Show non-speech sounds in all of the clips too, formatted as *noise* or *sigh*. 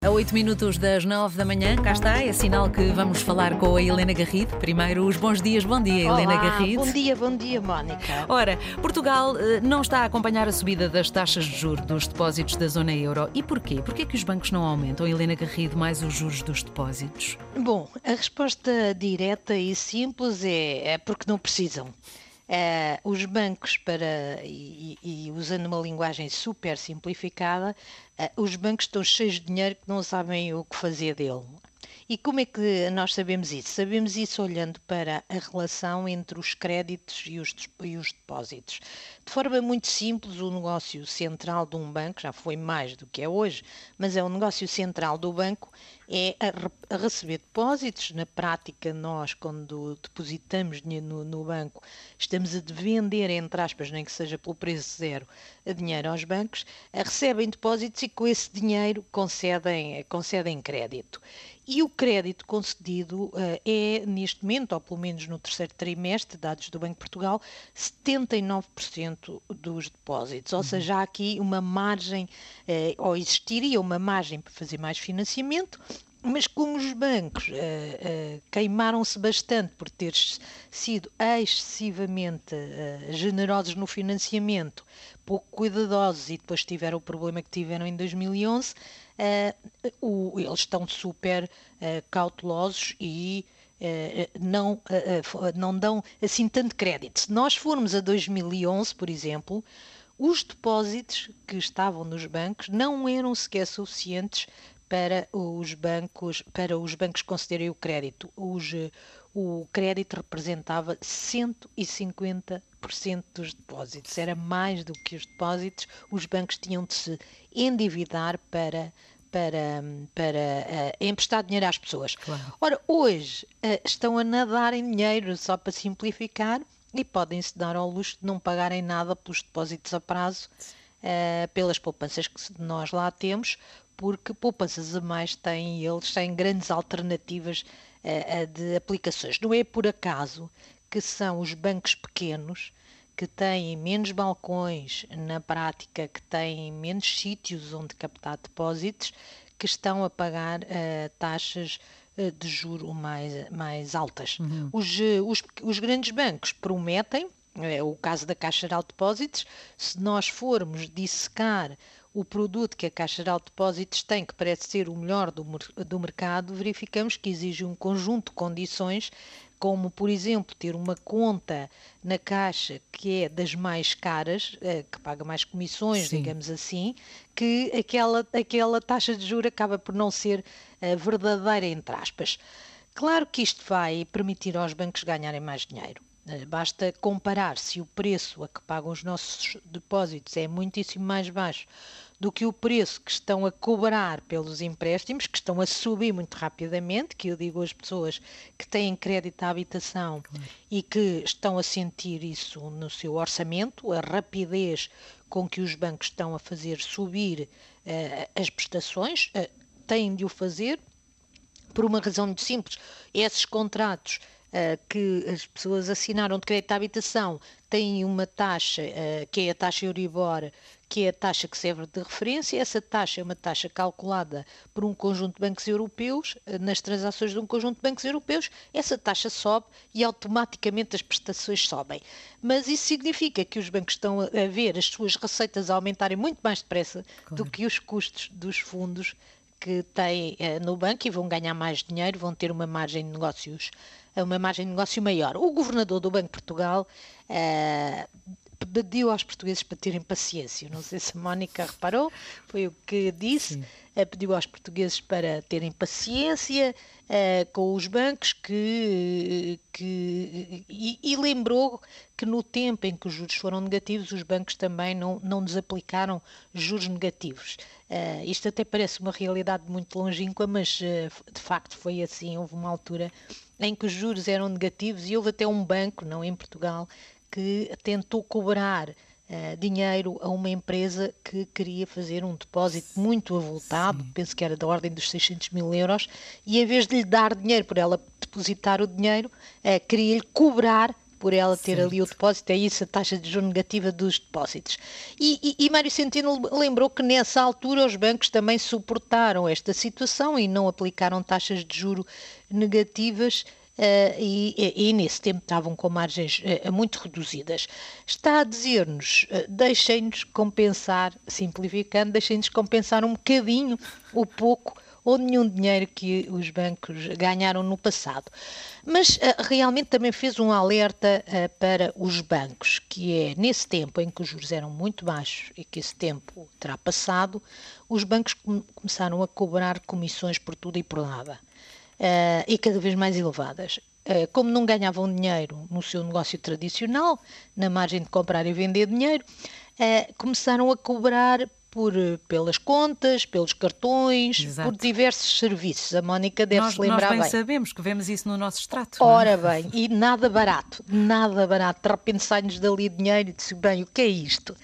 A 8 minutos das 9 da manhã, cá está, é sinal que vamos falar com a Helena Garrido. Primeiro, os bons dias. Bom dia, Olá, Helena Garrido. Bom dia, bom dia, Mónica. Ora, Portugal eh, não está a acompanhar a subida das taxas de juros dos depósitos da zona euro. E porquê? Porquê é que os bancos não aumentam, Helena Garrido, mais os juros dos depósitos? Bom, a resposta direta e simples é, é porque não precisam. Eh, os bancos, para, e, e usando uma linguagem super simplificada, eh, os bancos estão cheios de dinheiro que não sabem o que fazer dele. E como é que nós sabemos isso? Sabemos isso olhando para a relação entre os créditos e os, e os, depósitos. De forma muito simples, o negócio central de um banco, já foi mais do que é hoje, mas é o negócio central do banco, é a, a receber depósitos. Na prática, nós, quando depositamos dinheiro no, no, banco, estamos a vender, entre aspas, nem que seja pelo preço zero, a dinheiro aos bancos, recebem depósitos e com esse dinheiro concedem, concedem crédito. E o crédito concedido uh, é, neste momento, ou pelo menos no terceiro trimestre, dados do Banco de Portugal, 79% dos depósitos. Ou uhum. seja, há aqui uma margem, uh, ou existiria uma margem para fazer mais financiamento, mas como os bancos uh, uh, queimaram-se bastante por ter sido excessivamente uh, generosos no financiamento, pouco cuidadosos e depois tiveram o problema que tiveram em 2011, o, eles estão super cautelosos e não, não dão assim tanto crédito. Se nós formos a 2011, por exemplo, os depósitos que estavam nos bancos não eram sequer suficientes para os bancos, para os bancos concederem o crédito. Os, o crédito representava 150% dos depósitos, era mais do que os depósitos, os bancos tinham de se endividar para para, para uh, emprestar dinheiro às pessoas. Claro. Ora, hoje uh, estão a nadar em dinheiro, só para simplificar, e podem-se dar ao luxo de não pagarem nada pelos depósitos a prazo, uh, pelas poupanças que nós lá temos, porque poupanças a mais têm eles, têm grandes alternativas uh, de aplicações. Não é por acaso que são os bancos pequenos que têm menos balcões na prática, que têm menos sítios onde captar depósitos, que estão a pagar uh, taxas de juro mais, mais altas. Uhum. Os, os, os grandes bancos prometem, é o caso da Caixa Geral de Depósitos, se nós formos dissecar o produto que a Caixa Geral de Depósitos tem, que parece ser o melhor do, do mercado, verificamos que exige um conjunto de condições, como, por exemplo, ter uma conta na Caixa que é das mais caras, eh, que paga mais comissões, Sim. digamos assim, que aquela, aquela taxa de juros acaba por não ser eh, verdadeira, entre aspas. Claro que isto vai permitir aos bancos ganharem mais dinheiro. Eh, basta comparar se o preço a que pagam os nossos depósitos é muitíssimo mais baixo do que o preço que estão a cobrar pelos empréstimos, que estão a subir muito rapidamente, que eu digo às pessoas que têm crédito à habitação claro. e que estão a sentir isso no seu orçamento, a rapidez com que os bancos estão a fazer subir uh, as prestações, uh, têm de o fazer por uma razão muito simples. Esses contratos que as pessoas assinaram de crédito à habitação têm uma taxa, uh, que é a taxa Euribor, que é a taxa que serve de referência. Essa taxa é uma taxa calculada por um conjunto de bancos europeus, uh, nas transações de um conjunto de bancos europeus. Essa taxa sobe e automaticamente as prestações sobem. Mas isso significa que os bancos estão a ver as suas receitas aumentarem muito mais depressa claro. do que os custos dos fundos que têm no banco e vão ganhar mais dinheiro, vão ter uma margem de negócios, uma margem de negócio maior. O governador do Banco de Portugal uh, pediu aos portugueses para terem paciência. Não sei se a Mónica reparou, foi o que disse. Uh, pediu aos portugueses para terem paciência uh, com os bancos que, que e, e, lembrou que no tempo em que os juros foram negativos, os bancos também não, não desaplicaram juros negativos. Uh, isto até parece uma realidade muito longínqua, mas de facto foi assim. Houve uma altura em que os juros eram negativos e houve até um banco, não em Portugal, que tentou cobrar uh, dinheiro a uma empresa que queria fazer um depósito muito avultado, Sim. penso que era da ordem dos 600 mil euros, e em vez de lhe dar dinheiro por ela depositar o dinheiro, uh, queria-lhe cobrar por ela ter Certo. ali o depósito, é isso a taxa de juros negativa dos depósitos. E, e, e Mário Centeno lembrou que nessa altura os bancos também suportaram esta situação e não aplicaram taxas de juro negativas Uh, e, e, nesse tempo estavam com margens uh, muito reduzidas. Está a dizer-nos, uh, deixem-nos compensar, simplificando, deixem-nos compensar um bocadinho o pouco ou nenhum dinheiro que os bancos ganharam no passado. Mas realmente também fez um alerta para os bancos, que é nesse tempo em que os juros eram muito baixos e que esse tempo terá passado, os bancos com começaram a cobrar comissões por tudo e por nada uh, e cada vez mais elevadas. Como não ganhavam dinheiro no seu negócio tradicional, na margem de comprar e vender dinheiro, começaram a cobrar por, pelas contas, pelos cartões, Exato. por diversos serviços. A Mónica deve nós, se lembrar nós bem. bem. sabemos que vemos isso no nosso extrato. Ora bem, e nada barato, nada barato. De repente sai-nos dali dinheiro e diz bem, o que é isto?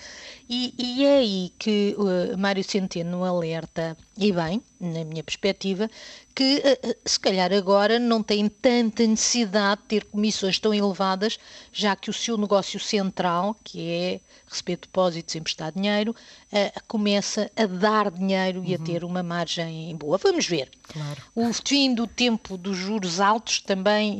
E, e é aí que uh, Mário Centeno alerta, e bem, na minha perspectiva, que uh, se calhar agora não tem tanta necessidade de ter comissões tão elevadas, já que o seu negócio central, que é receber depósitos, emprestar dinheiro, uh, começa a dar dinheiro uhum. e a uhum. ter uma margem boa. Vamos ver. Claro. O fim do tempo dos juros altos também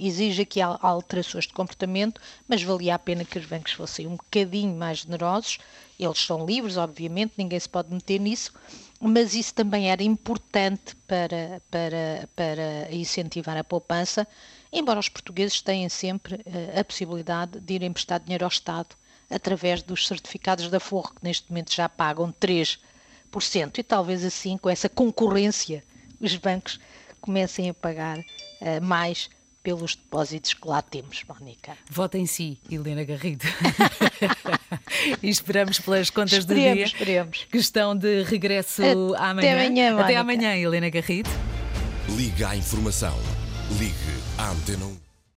exige aqui alterações de comportamento, mas valia a pena que os bancos fossem um bocadinho mais generosos eles são livres, obviamente, ninguém se pode meter nisso, mas isso também era importante para, para, para incentivar a poupança, embora os portugueses tenham sempre uh, a possibilidade de ir emprestar dinheiro ao Estado através dos certificados da Forro, que neste momento já pagam 3%. E talvez assim, com essa concorrência, os bancos comecem a pagar uh, mais pelos depósitos que lá temos, Mónica. Vota em si, Helena Garrido. *laughs* e esperamos pelas contas esperemos, do dia esperemos. que estão de regresso Até amanhã. Amanhã, Até amanhã, Helena Garrido. Liga à informação. Ligue à Antena